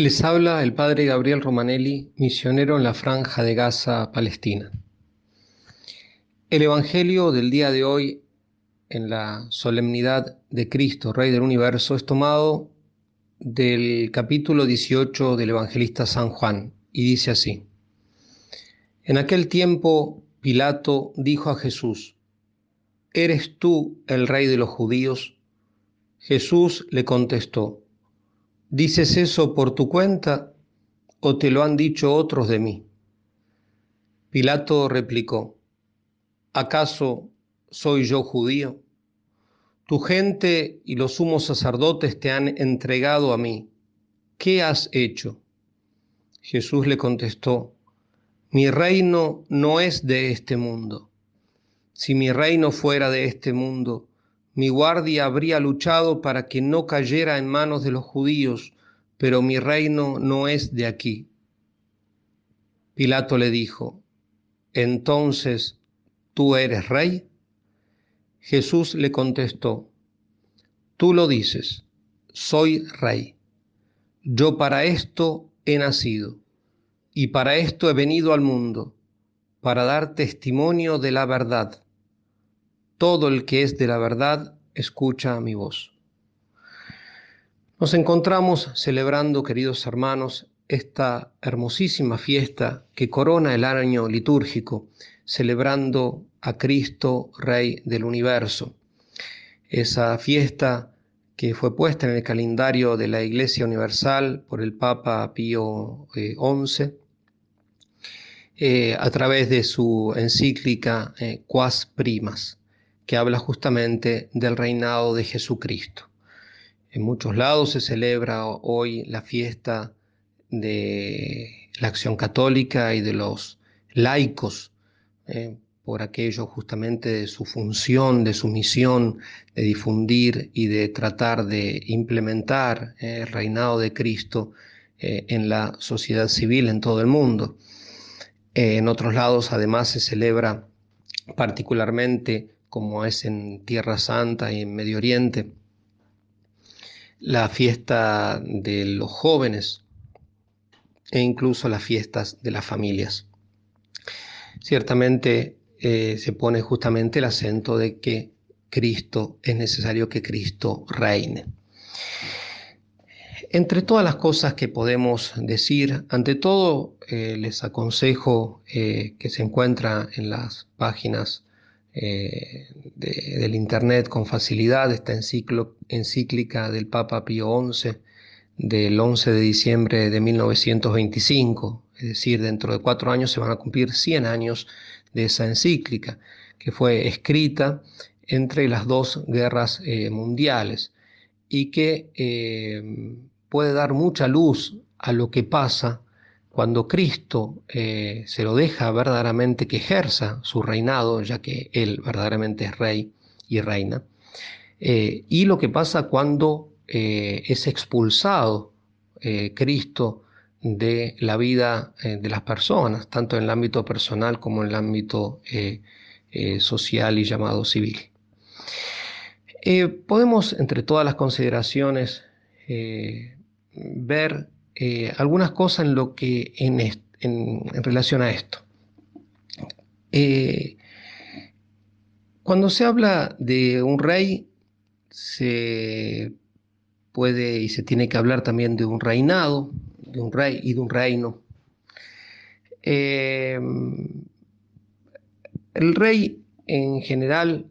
Les habla el padre Gabriel Romanelli, misionero en la franja de Gaza, Palestina. El Evangelio del día de hoy, en la solemnidad de Cristo, Rey del Universo, es tomado del capítulo 18 del evangelista San Juan y dice así. En aquel tiempo Pilato dijo a Jesús, ¿Eres tú el rey de los judíos? Jesús le contestó, ¿Dices eso por tu cuenta o te lo han dicho otros de mí? Pilato replicó, ¿acaso soy yo judío? Tu gente y los sumos sacerdotes te han entregado a mí. ¿Qué has hecho? Jesús le contestó, mi reino no es de este mundo. Si mi reino fuera de este mundo, mi guardia habría luchado para que no cayera en manos de los judíos, pero mi reino no es de aquí. Pilato le dijo, entonces, ¿tú eres rey? Jesús le contestó, tú lo dices, soy rey. Yo para esto he nacido y para esto he venido al mundo, para dar testimonio de la verdad. Todo el que es de la verdad escucha mi voz. Nos encontramos celebrando, queridos hermanos, esta hermosísima fiesta que corona el año litúrgico, celebrando a Cristo, Rey del universo. Esa fiesta que fue puesta en el calendario de la Iglesia Universal por el Papa Pío XI, eh, eh, a través de su encíclica eh, Quas Primas que habla justamente del reinado de Jesucristo. En muchos lados se celebra hoy la fiesta de la acción católica y de los laicos, eh, por aquello justamente de su función, de su misión, de difundir y de tratar de implementar eh, el reinado de Cristo eh, en la sociedad civil en todo el mundo. en otros lados además se celebra particularmente como es en Tierra Santa y en Medio Oriente, la fiesta de los jóvenes e incluso las fiestas de las familias. Ciertamente eh, se pone justamente el acento de que Cristo, es necesario que Cristo reine. Entre todas las cosas que podemos decir, ante todo eh, les aconsejo eh, que se encuentra en las páginas eh, del Internet con facilidad, esta encíclica del Papa Pío XI del 11 de diciembre de 1925, es decir, dentro de cuatro años se van a cumplir 100 años de esa encíclica, que fue escrita entre las dos guerras eh, mundiales y que eh, puede dar mucha luz a lo que pasa cuando Cristo eh, se lo deja verdaderamente que ejerza su reinado, ya que Él verdaderamente es rey y reina, eh, y lo que pasa cuando eh, es expulsado Cristo de la vida de las personas, tanto en el ámbito personal como en el ámbito social y llamado civil. podemos, entre todas las consideraciones, ver eh, algunas cosas en, lo que, en, relación a esto. Eh, cuando se habla de un rey, se puede y se tiene que hablar también de un reinado, de un rey y de un reino. Eh, el rey en general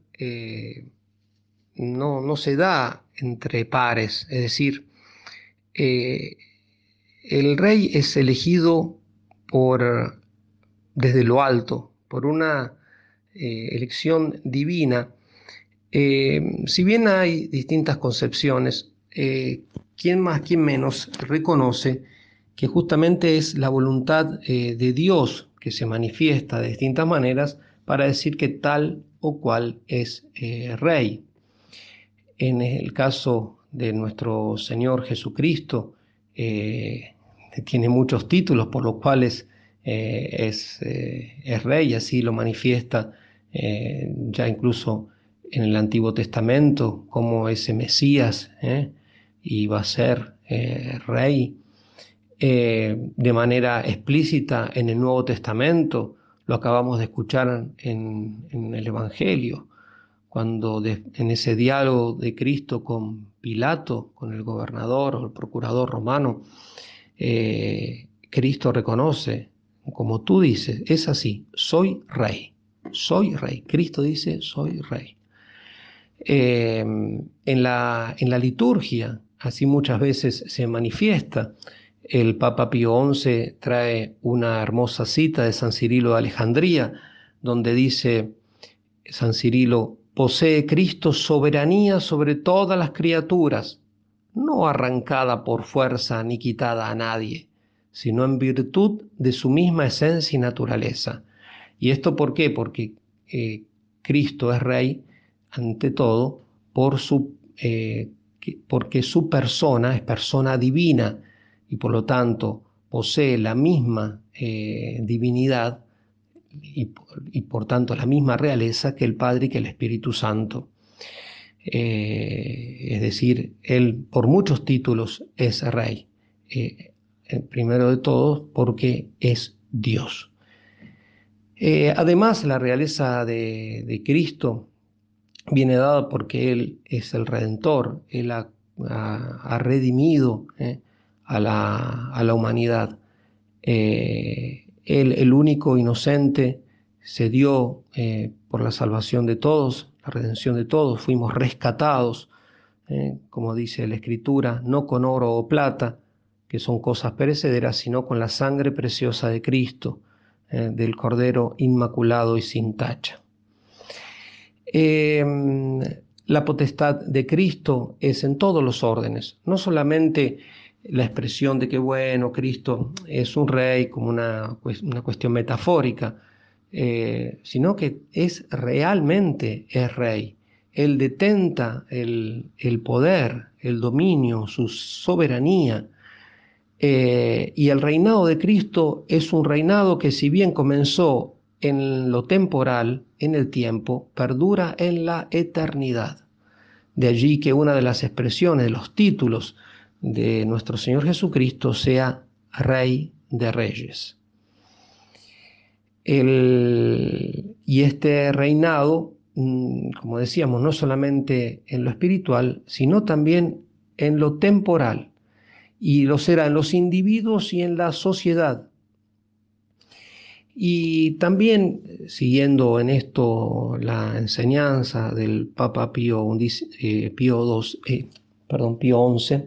no, no, se da entre pares, es decir, el rey es elegido por, desde lo alto, por una eh, elección divina. Eh, si bien hay distintas concepciones, eh, ¿quién más, quién menos reconoce que justamente es la voluntad de Dios que se manifiesta de distintas maneras para decir que tal o cual es rey? En el caso de nuestro Señor Jesucristo, eh, tiene muchos títulos por los cuales eh, es, eh, es, rey, así lo manifiesta ya incluso en el Antiguo Testamento, como ese Mesías iba a ser rey. de manera explícita en el Nuevo Testamento, lo acabamos de escuchar en, el Evangelio, cuando en ese diálogo de Cristo con Pilato, con el gobernador o el procurador romano, eh, Cristo reconoce, como tú dices, es así, soy rey, soy rey. Cristo dice, soy rey. Eh, en, la, en la liturgia, así muchas veces se manifiesta, el Papa Pío XI trae una hermosa cita de San Cirilo de Alejandría, donde dice, San Cirilo, posee Cristo soberanía sobre todas las criaturas, no arrancada por fuerza ni quitada a nadie, sino en virtud de su misma esencia y naturaleza. ¿Y esto por qué? Porque eh, Cristo es rey ante todo por su, eh, porque su persona es persona divina y por lo tanto posee la misma eh, divinidad y, por tanto la misma realeza que el Padre y que el Espíritu Santo. Eh, es decir, Él por muchos títulos es rey. Eh, primero de todos porque es Dios. además, la realeza de, Cristo viene dada porque Él es el Redentor, Él ha, redimido a la, humanidad. Eh, él, el único inocente, se dio eh, por la salvación de todos, la redención de todos, fuimos rescatados, eh, como dice la Escritura, no con oro o plata, que son cosas perecederas, sino con la sangre preciosa de Cristo, del Cordero Inmaculado y sin tacha. la potestad de Cristo es en todos los órdenes, no solamente la expresión de que, bueno, Cristo es un rey como una, una cuestión metafórica, eh, sino que es realmente es rey. Él detenta el, poder, el dominio, su soberanía. Eh, y el reinado de Cristo es un reinado que si bien comenzó en lo temporal, en el tiempo, perdura en la eternidad. De allí que una de las expresiones, de los títulos de nuestro Señor Jesucristo sea Rey de Reyes. y este reinado, mm, como decíamos, no solamente en lo espiritual, sino también en lo temporal, y lo será en los individuos y en la sociedad. Y también, siguiendo en esto la enseñanza del Papa Pío, eh, Pío, eh, perdón, Pío XI,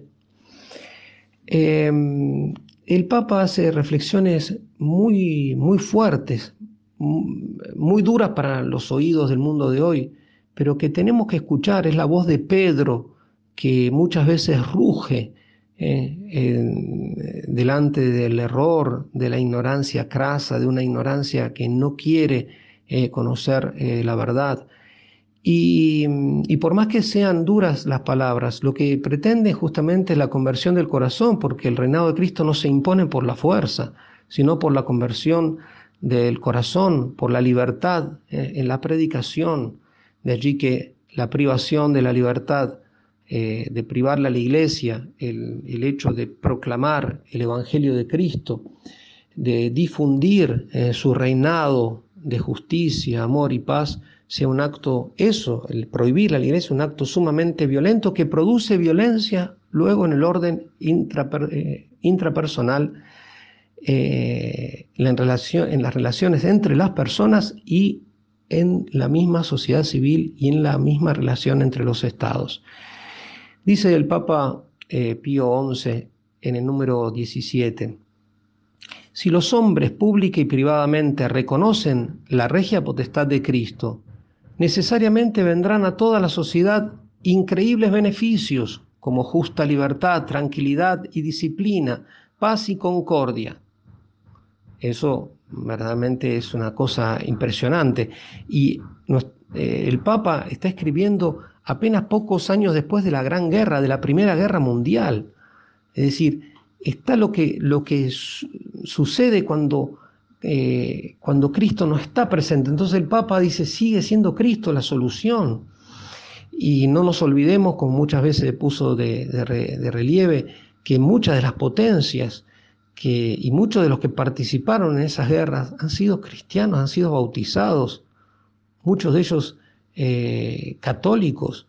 Em, el Papa hace reflexiones muy, muy fuertes, muy duras para los oídos del mundo de hoy, pero que tenemos que escuchar. Es la voz de Pedro que muchas veces ruge eh, delante del error, de la ignorancia crasa, de una ignorancia que no quiere eh, conocer eh, la verdad. Y, por más que sean duras las palabras, lo que pretende justamente es la conversión del corazón, porque el reinado de Cristo no se impone por la fuerza, sino por la conversión del corazón, por la libertad eh, en la predicación. De allí que la privación de la libertad, eh, de privarle a la iglesia, el, hecho de proclamar el Evangelio de Cristo, de difundir eh, su reinado de justicia, amor y paz, sea un acto, eso, el prohibir la iglesia, un acto sumamente violento que produce violencia luego en el orden eh, intrapersonal, eh, en, en las relaciones entre las personas y en la misma sociedad civil y en la misma relación entre los estados. Dice el Papa eh, Pío XI en el número 17, si los hombres pública y privadamente reconocen la regia potestad de Cristo, necesariamente vendrán a toda la sociedad increíbles beneficios como justa libertad, tranquilidad y disciplina, paz y concordia. Eso verdaderamente es una cosa impresionante. Y eh, el Papa está escribiendo apenas pocos años después de la Gran Guerra, de la Primera Guerra Mundial. Es decir, está lo que, lo que sucede cuando eh, cuando Cristo no está presente. Entonces el Papa dice, sigue siendo Cristo la solución. Y no nos olvidemos, como muchas veces puso de, relieve, que muchas de las potencias que, y muchos de los que participaron en esas guerras han sido cristianos, han sido bautizados, muchos de ellos eh, católicos.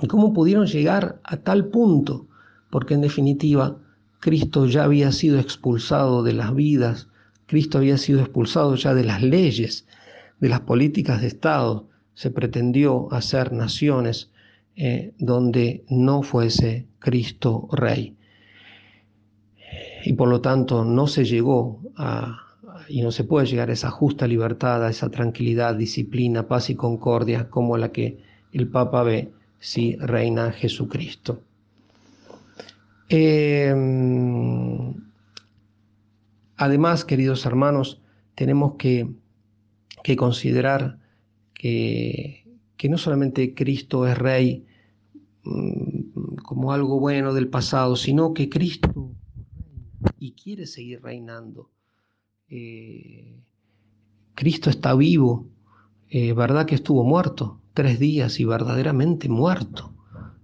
¿Y cómo pudieron llegar a tal punto? Porque en definitiva Cristo ya había sido expulsado de las vidas, Cristo había sido expulsado ya de las leyes, de las políticas de Estado. Se pretendió hacer naciones eh, donde no fuese Cristo Rey. Y por lo tanto no se llegó a, y no se puede llegar a esa justa libertad, a esa tranquilidad, disciplina, paz y concordia como la que el Papa ve si reina Jesucristo. Em, además, queridos hermanos, tenemos que, considerar que, que, no solamente Cristo es rey mm, como algo bueno del pasado, sino que Cristo y quiere seguir reinando. Eh, Cristo está vivo, eh, verdad que estuvo muerto tres días y verdaderamente muerto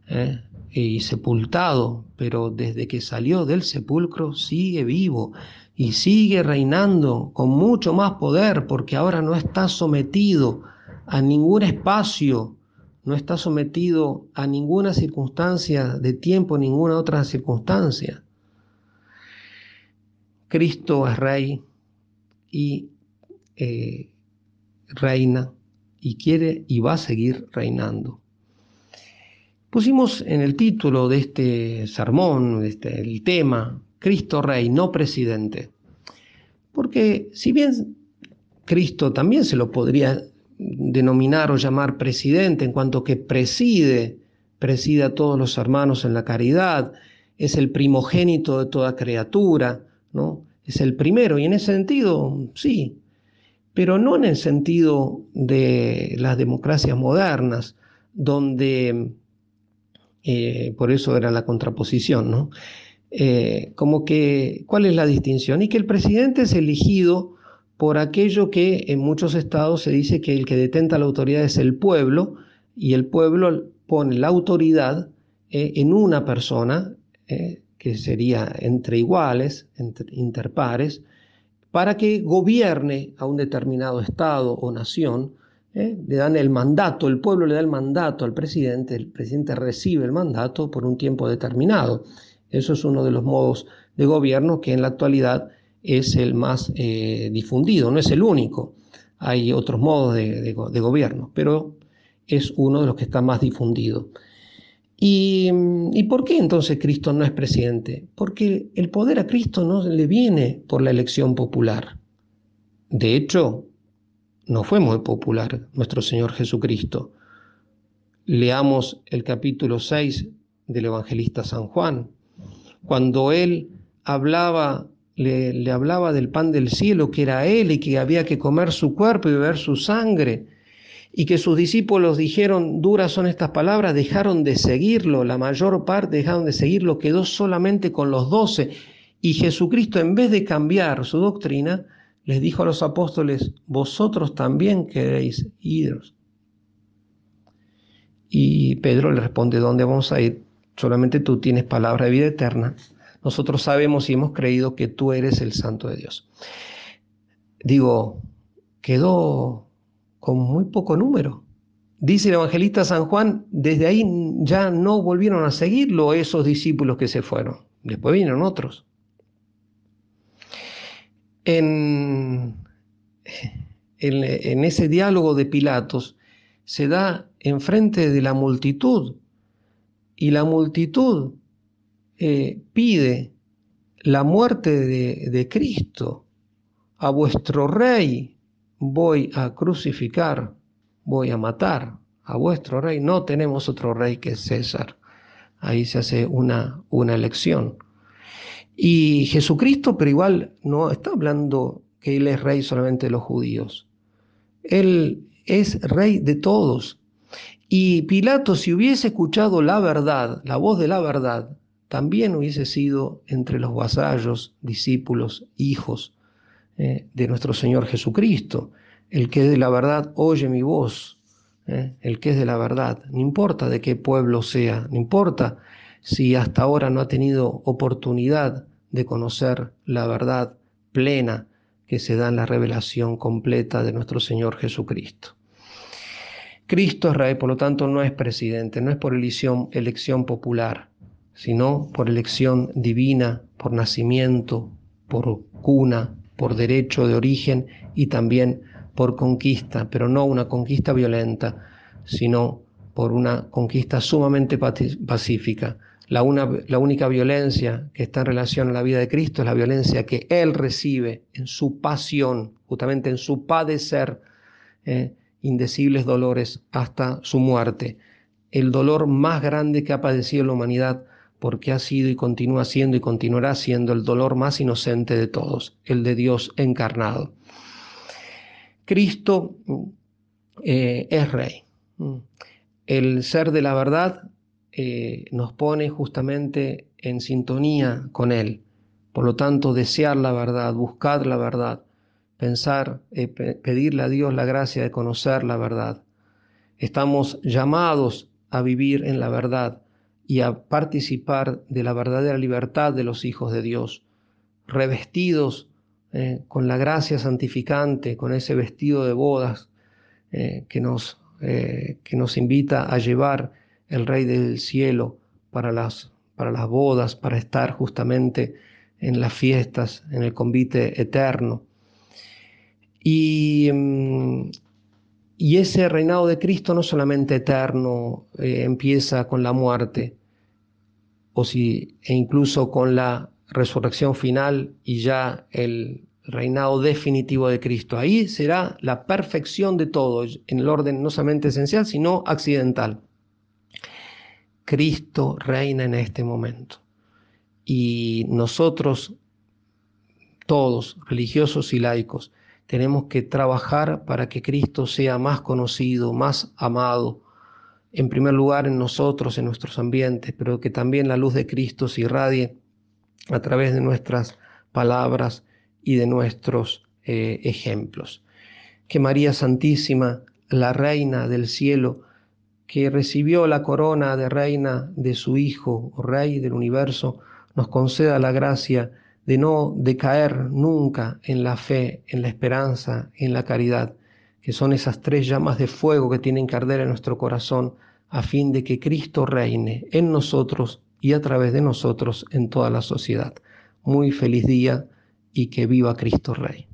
eh, y sepultado, pero desde que salió del sepulcro sigue vivo y sigue reinando con mucho más poder porque ahora no está sometido a ningún espacio, no está sometido a ninguna circunstancia de tiempo, ninguna otra circunstancia. Cristo es rey, y eh, reina y quiere y va a seguir reinando. Pusimos en el título de este sermón, este, el tema, Cristo Rey, no presidente. Porque si bien Cristo también se lo podría denominar o llamar presidente en cuanto que preside, preside a todos los hermanos en la caridad, es el primogénito de toda criatura, ¿no? es el primero y en ese sentido sí, pero no en el sentido de las democracias modernas, donde, eh, por eso era la contraposición, ¿no? Eh, como que, ¿cuál es la distinción? Y que el presidente es elegido por aquello que en muchos estados se dice que el que detenta la autoridad es el pueblo y el pueblo pone la autoridad eh, en una persona, que sería entre iguales, entre interpares, para que gobierne a un determinado estado o nación. ¿Eh? Le dan el mandato, el pueblo le da el mandato al presidente, el presidente recibe el mandato por un tiempo determinado. Eso es uno de los modos de gobierno que en la actualidad es el más eh, difundido, no es el único. Hay otros modos de gobierno, pero es uno de los que está más difundido. ¿Y, por qué entonces Cristo no es presidente? Porque el poder a Cristo no le viene por la elección popular. De hecho, no fue muy popular nuestro Señor Jesucristo. Leamos el capítulo 6 del evangelista San Juan. Cuando él hablaba, le, le hablaba del pan del cielo, que era él y que había que comer su cuerpo y beber su sangre y que sus discípulos dijeron, duras son estas palabras, dejaron de seguirlo, la mayor parte dejaron de seguirlo, quedó solamente con los doce. Y Jesucristo, en vez de cambiar su doctrina, les dijo a los apóstoles, vosotros también queréis ir. Y Pedro le responde, ¿dónde vamos a ir? Solamente tú tienes palabra de vida eterna. Nosotros sabemos y hemos creído que tú eres el Santo de Dios. Digo, quedó con muy poco número. Dice el evangelista San Juan, desde ahí ya no volvieron a seguirlo esos discípulos que se fueron. Después vinieron otros. En, en, ese diálogo de Pilatos se da enfrente de la multitud y la multitud eh, pide la muerte de, de Cristo, a vuestro rey, voy a crucificar, voy a matar a vuestro rey. No tenemos otro rey que César. Ahí se hace una, una elección. Y Jesucristo, pero igual no está hablando que Él es rey solamente de los judíos. Él es rey de todos. Y Pilato, si hubiese escuchado la verdad, la voz de la verdad, también hubiese sido entre los vasallos, discípulos, hijos eh, de nuestro Señor Jesucristo. El que es de la verdad oye mi voz. Eh, el que es de la verdad, no importa de qué pueblo sea, no importa si hasta ahora no ha tenido oportunidad de conocer la verdad plena que se da en la revelación completa de nuestro Señor Jesucristo. Cristo es rey, por lo tanto no es presidente, no es por elección, elección popular, sino por elección divina, por nacimiento, por cuna, por derecho de origen y también por conquista, pero no una conquista violenta, sino por una conquista sumamente pacífica. La, la, única violencia que está en relación a la vida de Cristo es la violencia que Él recibe en su pasión, justamente en su padecer eh, indecibles dolores hasta su muerte. El dolor más grande que ha padecido la humanidad porque ha sido y continúa siendo y continuará siendo el dolor más inocente de todos, el de Dios encarnado. Cristo eh, es rey. El ser de la verdad eh, nos pone justamente en sintonía con Él. Por lo tanto, desear la verdad, buscar la verdad, pensar, eh, pedirle a Dios la gracia de conocer la verdad. Estamos llamados a vivir en la verdad y a participar de la verdadera libertad de los hijos de Dios, revestidos eh, con la gracia santificante, con ese vestido de bodas que, nos, que nos invita a llevar el Rey del Cielo para las, para las bodas, para estar justamente en las fiestas, en el convite eterno. Y, mm, y ese reinado de Cristo no solamente eterno eh, empieza con la muerte, o si, e incluso con la resurrección final y ya el reinado definitivo de Cristo. Ahí será la perfección de todo, en el orden no solamente esencial, sino accidental. Cristo reina en este momento. Y nosotros, todos, religiosos y laicos, tenemos que trabajar para que Cristo sea más conocido, más amado, en primer lugar en nosotros, en nuestros ambientes, pero que también la luz de Cristo se irradie a través de nuestras palabras y de nuestros eh, ejemplos. Que María Santísima, la Reina del cielo, que recibió la corona de reina de su Hijo, Rey del universo, nos conceda la gracia de no decaer nunca en la fe, en la esperanza, en la caridad, que son esas tres llamas de fuego que tienen que arder en nuestro corazón a fin de que Cristo reine en nosotros y a través de nosotros en toda la sociedad. Muy feliz día y que viva Cristo Rey.